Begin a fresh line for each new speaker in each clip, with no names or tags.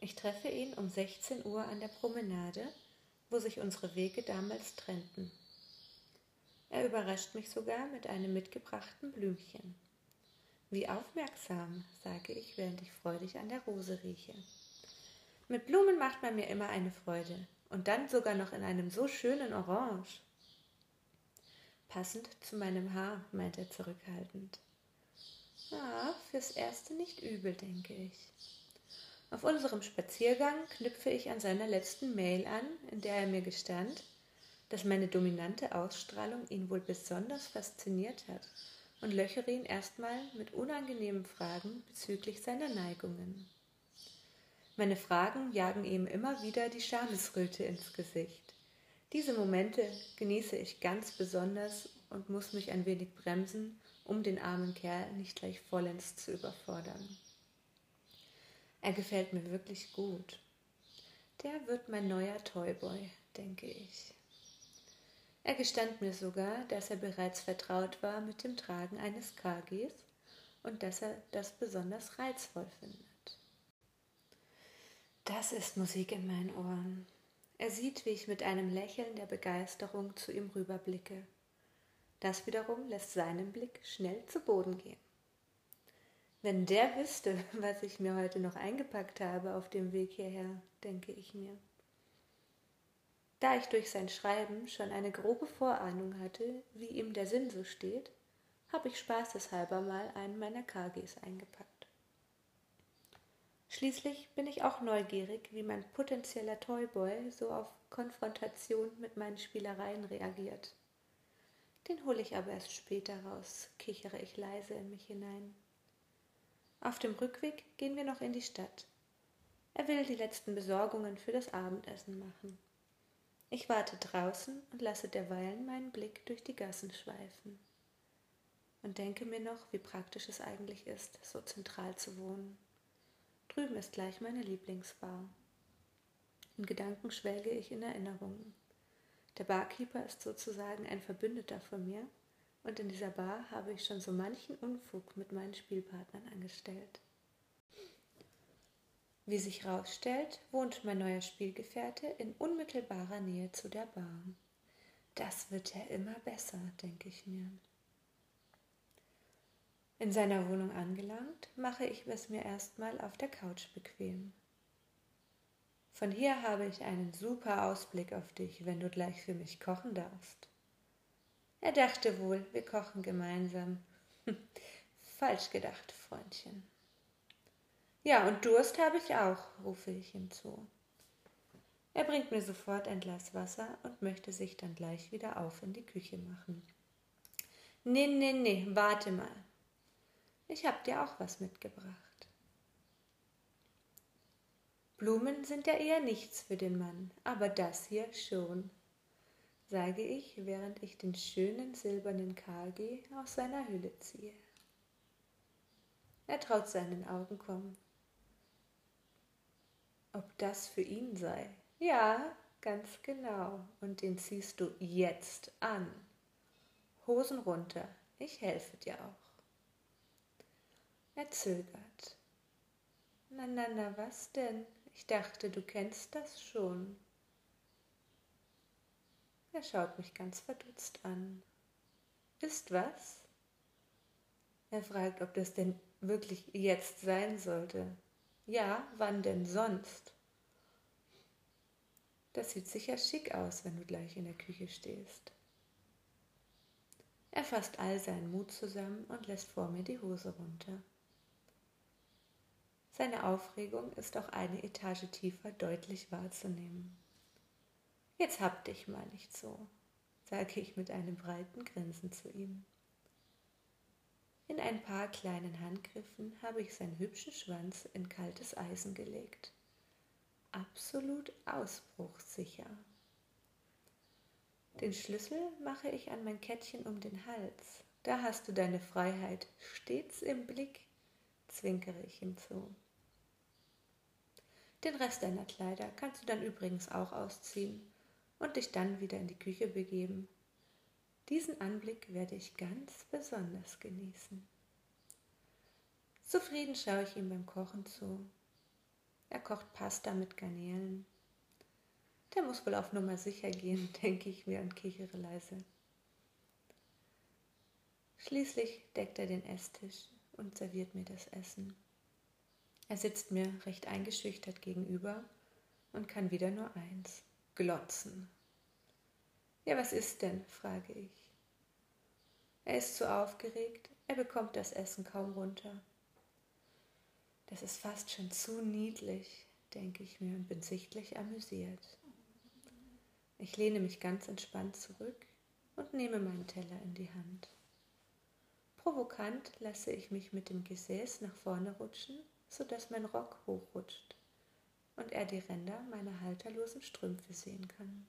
Ich treffe ihn um 16 Uhr an der Promenade, wo sich unsere Wege damals trennten. Er überrascht mich sogar mit einem mitgebrachten Blümchen. Wie aufmerksam, sage ich, während ich freudig an der Rose rieche. Mit Blumen macht man mir immer eine Freude, und dann sogar noch in einem so schönen Orange. Passend zu meinem Haar, meint er zurückhaltend. Ah, fürs Erste nicht übel, denke ich. Auf unserem Spaziergang knüpfe ich an seiner letzten Mail an, in der er mir gestand, dass meine dominante Ausstrahlung ihn wohl besonders fasziniert hat und löchere ihn erstmal mit unangenehmen Fragen bezüglich seiner Neigungen. Meine Fragen jagen ihm immer wieder die Schamesröte ins Gesicht. Diese Momente genieße ich ganz besonders und muss mich ein wenig bremsen, um den armen Kerl nicht gleich vollends zu überfordern. Er gefällt mir wirklich gut. Der wird mein neuer Toyboy, denke ich. Er gestand mir sogar, dass er bereits vertraut war mit dem Tragen eines KGs und dass er das besonders reizvoll findet. Das ist Musik in meinen Ohren. Er sieht, wie ich mit einem Lächeln der Begeisterung zu ihm rüberblicke. Das wiederum lässt seinen Blick schnell zu Boden gehen. Wenn der wüsste, was ich mir heute noch eingepackt habe auf dem Weg hierher, denke ich mir. Da ich durch sein Schreiben schon eine grobe Vorahnung hatte, wie ihm der Sinn so steht, habe ich spaßeshalber mal einen meiner KGs eingepackt. Schließlich bin ich auch neugierig, wie mein potenzieller Toyboy so auf Konfrontation mit meinen Spielereien reagiert. Den hole ich aber erst später raus, kichere ich leise in mich hinein. Auf dem Rückweg gehen wir noch in die Stadt. Er will die letzten Besorgungen für das Abendessen machen. Ich warte draußen und lasse derweilen meinen Blick durch die Gassen schweifen und denke mir noch, wie praktisch es eigentlich ist, so zentral zu wohnen. Drüben ist gleich meine Lieblingsbar. In Gedanken schwelge ich in Erinnerungen. Der Barkeeper ist sozusagen ein Verbündeter von mir und in dieser Bar habe ich schon so manchen Unfug mit meinen Spielpartnern angestellt. Wie sich herausstellt, wohnt mein neuer Spielgefährte in unmittelbarer Nähe zu der Bar. Das wird ja immer besser, denke ich mir. In seiner Wohnung angelangt, mache ich es mir erstmal auf der Couch bequem. Von hier habe ich einen super Ausblick auf dich, wenn du gleich für mich kochen darfst. Er dachte wohl, wir kochen gemeinsam. Falsch gedacht, Freundchen. Ja, und Durst habe ich auch, rufe ich ihm zu. Er bringt mir sofort ein Glas Wasser und möchte sich dann gleich wieder auf in die Küche machen. Nee, nee, nee, warte mal. Ich hab dir auch was mitgebracht. Blumen sind ja eher nichts für den Mann, aber das hier schon sage ich, während ich den schönen silbernen KG aus seiner Hülle ziehe. Er traut seinen Augen kaum. Ob das für ihn sei? Ja, ganz genau. Und den ziehst du jetzt an. Hosen runter, ich helfe dir auch. Er zögert. Na, na, na, was denn? Ich dachte, du kennst das schon. Er schaut mich ganz verdutzt an. Ist was? Er fragt, ob das denn wirklich jetzt sein sollte. Ja, wann denn sonst? Das sieht sicher schick aus, wenn du gleich in der Küche stehst. Er fasst all seinen Mut zusammen und lässt vor mir die Hose runter. Seine Aufregung ist auch eine Etage tiefer deutlich wahrzunehmen. Jetzt hab dich mal nicht so, sage ich mit einem breiten Grinsen zu ihm. In ein paar kleinen Handgriffen habe ich seinen hübschen Schwanz in kaltes Eisen gelegt. Absolut ausbruchssicher. Den Schlüssel mache ich an mein Kettchen um den Hals. Da hast du deine Freiheit stets im Blick, zwinkere ich ihm zu. Den Rest deiner Kleider kannst du dann übrigens auch ausziehen und dich dann wieder in die Küche begeben. Diesen Anblick werde ich ganz besonders genießen. Zufrieden schaue ich ihm beim Kochen zu. Er kocht Pasta mit Garnelen. Der muss wohl auf Nummer sicher gehen, denke ich mir und kichere leise. Schließlich deckt er den Esstisch und serviert mir das Essen. Er sitzt mir recht eingeschüchtert gegenüber und kann wieder nur eins, glotzen. Ja, was ist denn? frage ich. Er ist zu aufgeregt, er bekommt das Essen kaum runter. Das ist fast schon zu niedlich, denke ich mir und bin sichtlich amüsiert. Ich lehne mich ganz entspannt zurück und nehme meinen Teller in die Hand. Provokant lasse ich mich mit dem Gesäß nach vorne rutschen, sodass mein Rock hochrutscht und er die Ränder meiner halterlosen Strümpfe sehen kann.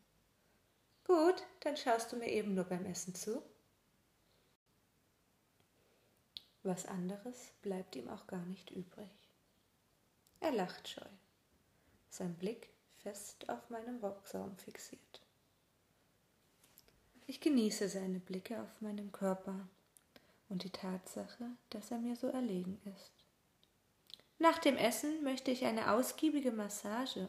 Gut, dann schaust du mir eben nur beim Essen zu. Was anderes bleibt ihm auch gar nicht übrig. Er lacht scheu, sein Blick fest auf meinem Rocksaum fixiert. Ich genieße seine Blicke auf meinem Körper und die Tatsache, dass er mir so erlegen ist. Nach dem Essen möchte ich eine ausgiebige Massage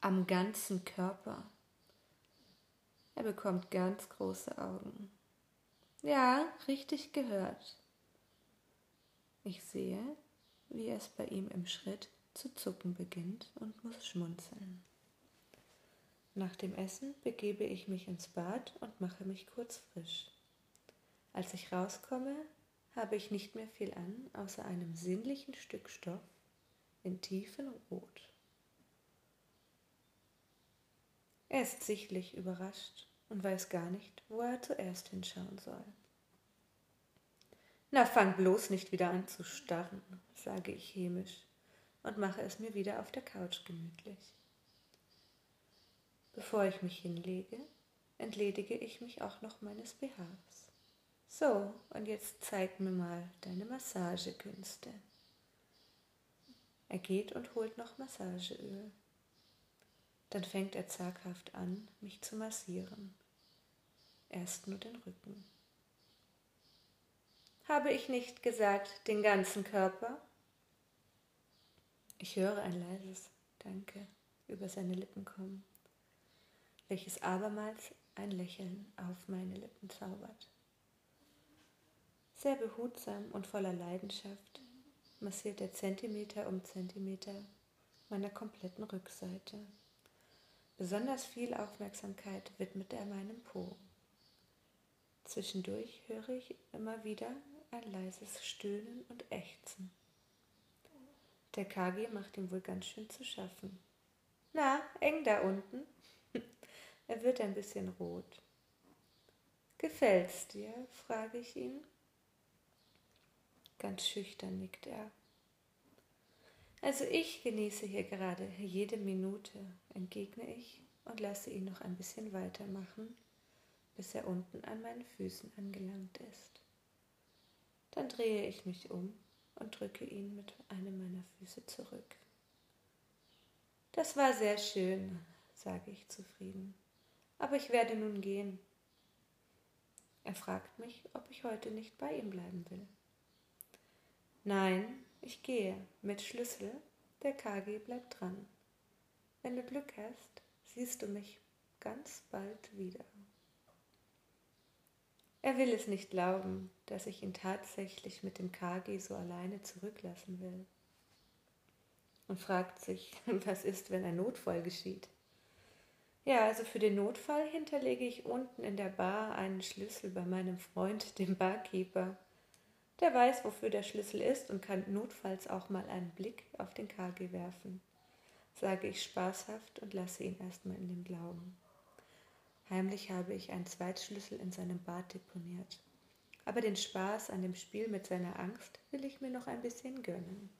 am ganzen Körper. Er bekommt ganz große Augen. Ja, richtig gehört. Ich sehe, wie es bei ihm im Schritt zu zucken beginnt und muss schmunzeln. Nach dem Essen begebe ich mich ins Bad und mache mich kurz frisch. Als ich rauskomme, habe ich nicht mehr viel an, außer einem sinnlichen Stück Stoff in tiefen Rot. Er ist sichtlich überrascht und weiß gar nicht, wo er zuerst hinschauen soll. Na, fang bloß nicht wieder an zu starren, sage ich hämisch und mache es mir wieder auf der Couch gemütlich. Bevor ich mich hinlege, entledige ich mich auch noch meines BHs. So, und jetzt zeig mir mal deine Massagekünste. Er geht und holt noch Massageöl. Dann fängt er zaghaft an, mich zu massieren. Erst nur den Rücken. Habe ich nicht gesagt, den ganzen Körper? Ich höre ein leises Danke über seine Lippen kommen, welches abermals ein Lächeln auf meine Lippen zaubert. Sehr behutsam und voller Leidenschaft massiert er Zentimeter um Zentimeter meiner kompletten Rückseite. Besonders viel Aufmerksamkeit widmet er meinem Po. Zwischendurch höre ich immer wieder ein leises Stöhnen und Ächzen. Der KG macht ihm wohl ganz schön zu schaffen. Na, eng da unten? er wird ein bisschen rot. Gefällt's dir? frage ich ihn. Ganz schüchtern nickt er. Also ich genieße hier gerade jede Minute, entgegne ich und lasse ihn noch ein bisschen weitermachen, bis er unten an meinen Füßen angelangt ist. Dann drehe ich mich um und drücke ihn mit einem meiner Füße zurück. Das war sehr schön, sage ich zufrieden, aber ich werde nun gehen. Er fragt mich, ob ich heute nicht bei ihm bleiben will. Nein, ich gehe mit Schlüssel, der KG bleibt dran. Wenn du Glück hast, siehst du mich ganz bald wieder. Er will es nicht glauben, dass ich ihn tatsächlich mit dem KG so alleine zurücklassen will. Und fragt sich, was ist, wenn ein Notfall geschieht. Ja, also für den Notfall hinterlege ich unten in der Bar einen Schlüssel bei meinem Freund, dem Barkeeper. Der weiß, wofür der Schlüssel ist und kann notfalls auch mal einen Blick auf den KG werfen, sage ich spaßhaft und lasse ihn erstmal in dem Glauben. Heimlich habe ich einen Zweitschlüssel in seinem Bad deponiert. Aber den Spaß an dem Spiel mit seiner Angst will ich mir noch ein bisschen gönnen.